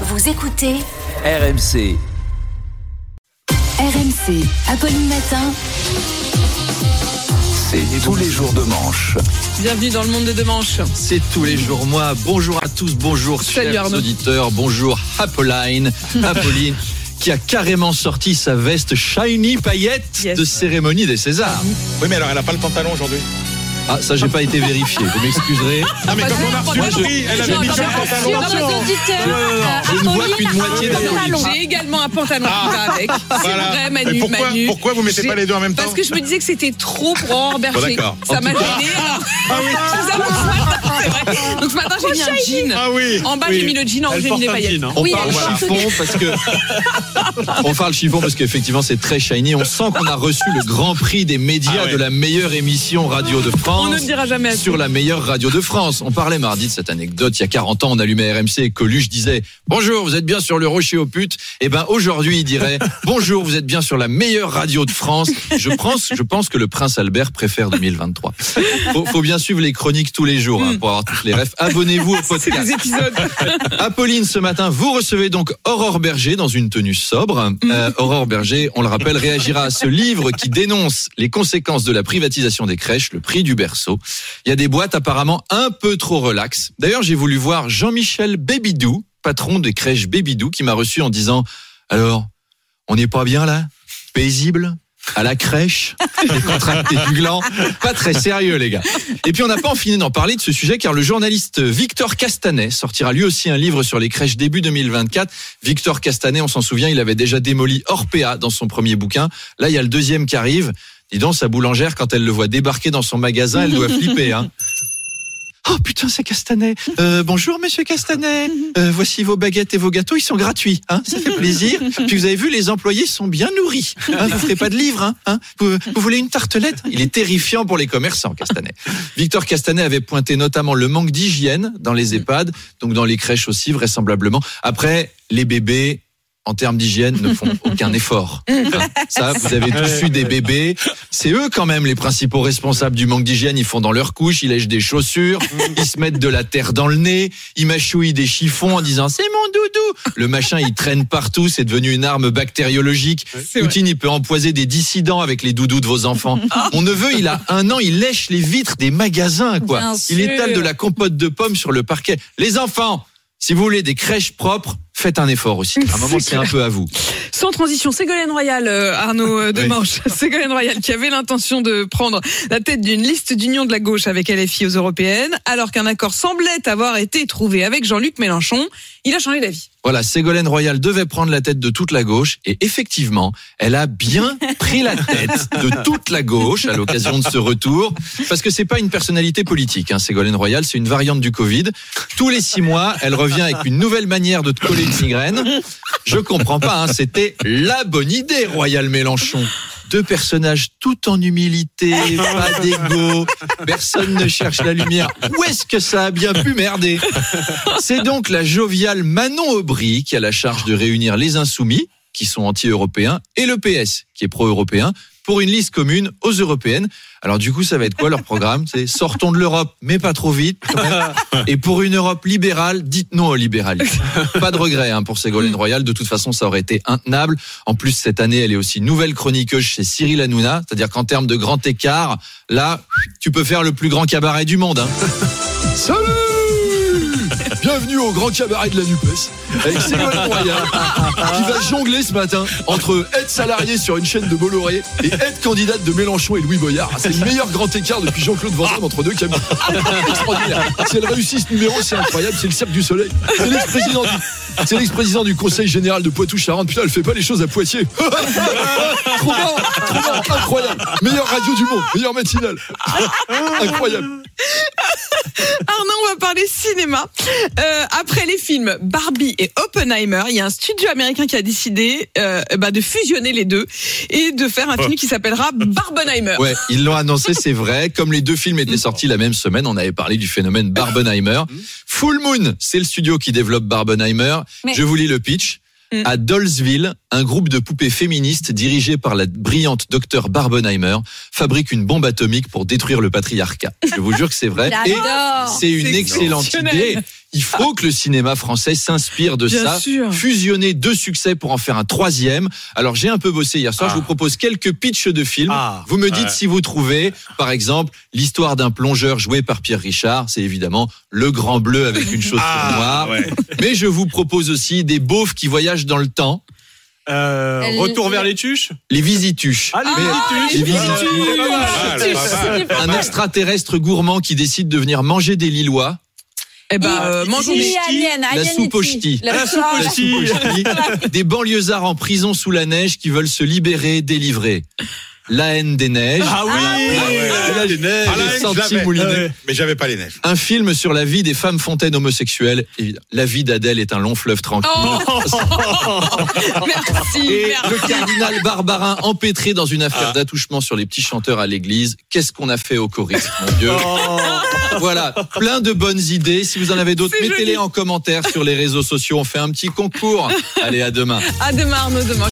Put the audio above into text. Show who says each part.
Speaker 1: Vous écoutez
Speaker 2: RMC.
Speaker 1: RMC, Apolline Matin.
Speaker 2: C'est tous les jours de manche.
Speaker 3: Bienvenue dans le monde de Demanche.
Speaker 4: C'est tous les jours moi. Bonjour à tous, bonjour
Speaker 3: Salut
Speaker 4: chers
Speaker 3: Arnaud.
Speaker 4: auditeurs, bonjour Apolline, Apolline qui a carrément sorti sa veste shiny paillette
Speaker 3: Yes.
Speaker 4: de cérémonie des Césars.
Speaker 5: Oui, mais alors elle a pas le pantalon aujourd'hui?
Speaker 4: Ah, ça j'ai pas été vérifié, vous m'excuserez.
Speaker 5: Ah, mais quand on a reçu le prix, elle avait mis le pantalon.
Speaker 4: Je ne vois qu'une moitié d'Apolline.
Speaker 3: J'ai également un pantalon qui va avec. C'est vrai, Manu,
Speaker 5: pourquoi,
Speaker 3: Manu.
Speaker 5: pourquoi vous mettez pas les deux en même temps
Speaker 3: Parce que je me disais que c'était trop pour Berger.
Speaker 5: d'accord.
Speaker 3: Ça m'a gêné.
Speaker 5: Ah oui,
Speaker 3: C'est vrai. Donc ce matin, j'ai mis un jean.
Speaker 5: ah oui.
Speaker 3: En bas,
Speaker 5: oui.
Speaker 3: j'ai mis le jean, en haut, j'ai mis des paillettes.
Speaker 4: On
Speaker 3: Oui,
Speaker 4: parle
Speaker 3: elle-
Speaker 4: chiffon parce que on parle chiffon parce qu'effectivement c'est très shiny. On sent qu'on a reçu le grand prix des médias
Speaker 5: Ah ouais.
Speaker 4: de la meilleure émission radio de
Speaker 3: on
Speaker 4: France.
Speaker 3: ne le dira jamais assez.
Speaker 4: sur la meilleure radio de France. On parlait mardi de cette anecdote. Il y a 40 ans, on allumait RMC et Coluche disait Bonjour, vous êtes bien sur le Rocher aux putes. Et ben aujourd'hui, il dirait Bonjour, vous êtes bien sur la meilleure radio de France. Je pense, je pense que le prince Albert préfère 2023. Faut, faut bien suivre les chroniques tous les jours hein, pour avoir toutes les refs. Abonnez-vous au podcast.
Speaker 3: des épisodes.
Speaker 4: Apolline, ce matin, vous recevez donc Aurore Berger dans une tenue sobre. Euh, Aurore Berger, on le rappelle, réagira à ce livre qui dénonce les conséquences de la privatisation des crèches, le prix du berceau. Il y a des boîtes apparemment un peu trop relax. D'ailleurs, j'ai voulu voir Jean-Michel Bébidou, patron des crèches Bébidou, qui m'a reçu en disant, alors, on n'est pas bien là? Paisible? À la crèche, décontracté du gland, pas très sérieux les gars. Et puis on n'a pas en fini d'en parler de ce sujet car le journaliste Victor Castanet sortira lui aussi un livre sur les crèches début 2024. Victor Castanet, on s'en souvient, il avait déjà démoli Orpea dans son premier bouquin. Là, il y a le deuxième qui arrive. Dis donc, sa boulangère, quand elle le voit débarquer dans son magasin, elle doit flipper. Hein. Oh putain, c'est Castanet. Euh, bonjour, monsieur Castanet. Euh, voici vos baguettes et vos gâteaux, ils sont gratuits. Hein, ça fait plaisir. Puis vous avez vu, les employés sont bien nourris. Hein, vous ferez pas de livre. Hein, hein. vous, vous voulez une tartelette? Il est terrifiant pour les commerçants, Castanet. Victor Castanet avait pointé notamment le manque d'hygiène dans les EHPAD, donc dans les crèches aussi, vraisemblablement. Après, les bébés, en termes d'hygiène, ne font aucun effort. Ça, vous avez tous eu des bébés. C'est eux quand même les principaux responsables du manque d'hygiène. Ils font dans leur couche, ils lèchent des chaussures, ils se mettent de la terre dans le nez, ils mâchouillent des chiffons en disant c'est mon doudou. Le machin, il traîne partout. C'est devenu une arme bactériologique. Poutine, il peut empoiser des dissidents avec les doudous de vos enfants. Mon neveu, il a un an, il lèche les vitres des magasins, quoi.
Speaker 3: Bien
Speaker 4: Il
Speaker 3: sûr.
Speaker 4: étale de la compote de pommes sur le parquet. Les enfants, si vous voulez des crèches propres, faites un effort aussi. À un moment, c'est un peu à vous.
Speaker 3: Sans transition, Ségolène Royal, euh, Arnaud euh, de
Speaker 4: Oui.
Speaker 3: Manche, Ségolène Royal qui avait l'intention de prendre la tête d'une liste d'union de la gauche avec LFI aux européennes, alors qu'un accord semblait avoir été trouvé avec Jean-Luc Mélenchon, il a changé d'avis.
Speaker 4: Voilà, Ségolène Royal devait prendre la tête de toute la gauche et effectivement, elle a bien pris la tête de toute la gauche à l'occasion de ce retour parce que c'est pas une personnalité politique. Hein, Ségolène Royal, c'est une variante du Covid. Tous les six mois, elle revient avec une nouvelle manière de te coller une migraine. Je comprends pas. Hein, C'était la bonne idée, Royal Mélenchon. Deux personnages tout en humilité, pas d'ego, personne ne cherche la lumière. Où est-ce que ça a bien pu merder? C'est donc la joviale Manon Aubry qui a la charge de réunir les insoumis, qui sont anti-européens, et le PS, qui est pro-européen, pour une liste commune aux européennes. Alors du coup, ça va être quoi leur programme? C'est sortons de l'Europe, mais pas trop vite. Et pour une Europe libérale, dites non au libéralisme. Pas de regret hein, pour Ségolène Royal. De toute façon, ça aurait été intenable. En plus, cette année, elle est aussi nouvelle chroniqueuse chez Cyril Hanouna. C'est-à-dire qu'en termes de grand écart, là, tu peux faire le plus grand cabaret du monde. Hein. Salut Bienvenue au grand cabaret de la NUPES avec Ségolène Royal qui va jongler ce matin entre être salarié sur une chaîne de Bolloré et être candidate de Mélenchon et Louis Boyard. C'est le meilleur grand écart depuis Jean-Claude Van Damme entre deux camions. Extraordinaire. Si elle réussit ce numéro, c'est incroyable, c'est le cercle du soleil. C'est l'ex-président du, c'est l'ex-président du Conseil général de Poitou-Charentes. Putain, elle fait pas les choses à Poitiers. trop bien, trop bien, incroyable. Meilleure radio du monde, meilleure matinale. Incroyable.
Speaker 3: Arnaud, on va parler cinéma. Euh, après les films Barbie et Oppenheimer, il y a un studio américain qui a décidé euh, bah, de fusionner les deux et de faire un film qui s'appellera Barbenheimer.
Speaker 4: Ouais, ils l'ont annoncé, c'est vrai. Comme les deux films étaient sortis la même semaine, on avait parlé du phénomène Barbenheimer. Full Moon, c'est le studio qui développe Barbenheimer.
Speaker 1: Mais-
Speaker 4: Je vous lis le pitch.
Speaker 3: Mm.
Speaker 4: À Dollsville, un groupe de poupées féministes dirigé par la brillante docteur Barbenheimer fabrique une bombe atomique pour détruire le patriarcat. Je vous jure que c'est vrai. Et c'est une excellente idée. Il faut que le cinéma français s'inspire de
Speaker 3: Bien
Speaker 4: ça.
Speaker 3: sûr.
Speaker 4: Fusionner deux succès pour en faire un troisième. Alors j'ai un peu bossé hier soir.
Speaker 5: Ah.
Speaker 4: Je vous propose quelques pitchs de films.
Speaker 5: Ah.
Speaker 4: vous me dites
Speaker 5: Ouais.
Speaker 4: si vous trouvez, par exemple, l'histoire d'un plongeur joué par Pierre Richard. C'est évidemment le grand bleu avec une chaussure noire.
Speaker 5: Ah, ouais.
Speaker 4: Mais je vous propose aussi des beaufs qui voyagent dans le temps.
Speaker 5: Euh,
Speaker 6: Elle-
Speaker 5: retour vers les tuches?
Speaker 4: Les visituches.
Speaker 5: Ah, les
Speaker 3: Ah,
Speaker 5: visituches.
Speaker 4: les visituches.
Speaker 3: Ah,
Speaker 5: mal.
Speaker 4: Un extraterrestre gourmand qui décide de venir manger des Lillois.
Speaker 3: Eh ben, euh, mangeons des
Speaker 6: alien,
Speaker 4: La
Speaker 6: Alien
Speaker 4: soupe au
Speaker 6: E.T..
Speaker 4: ch'ti.
Speaker 6: La
Speaker 5: La
Speaker 6: soupe
Speaker 5: soupe
Speaker 6: au
Speaker 5: au
Speaker 4: La
Speaker 5: ch'ti.
Speaker 4: soupe au ch'ti. Des banlieusards en prison sous la neige qui veulent se libérer, délivrer. La haine des neiges.
Speaker 5: Ah oui.
Speaker 4: Ah, neiges,
Speaker 5: la
Speaker 4: les moulinés.
Speaker 5: Ouais.
Speaker 7: Mais j'avais pas les neiges.
Speaker 4: Un film sur la vie des femmes fontaines homosexuelles. Et la vie d'Adèle est un long fleuve tranquille.
Speaker 3: Oh, merci,
Speaker 4: Et
Speaker 3: merci.
Speaker 4: le cardinal Barbarin empêtré dans une affaire
Speaker 5: Ah.
Speaker 4: d'attouchement sur les petits chanteurs à l'église. Qu'est-ce qu'on a fait au choriste, mon Dieu
Speaker 5: Oh.
Speaker 4: Voilà, plein de bonnes idées. Si vous en avez d'autres,
Speaker 3: C'est
Speaker 4: mettez-les
Speaker 3: joli.
Speaker 4: en commentaire sur les réseaux sociaux. On fait un petit concours. Allez, à demain.
Speaker 3: À demain, Arnaud, demain.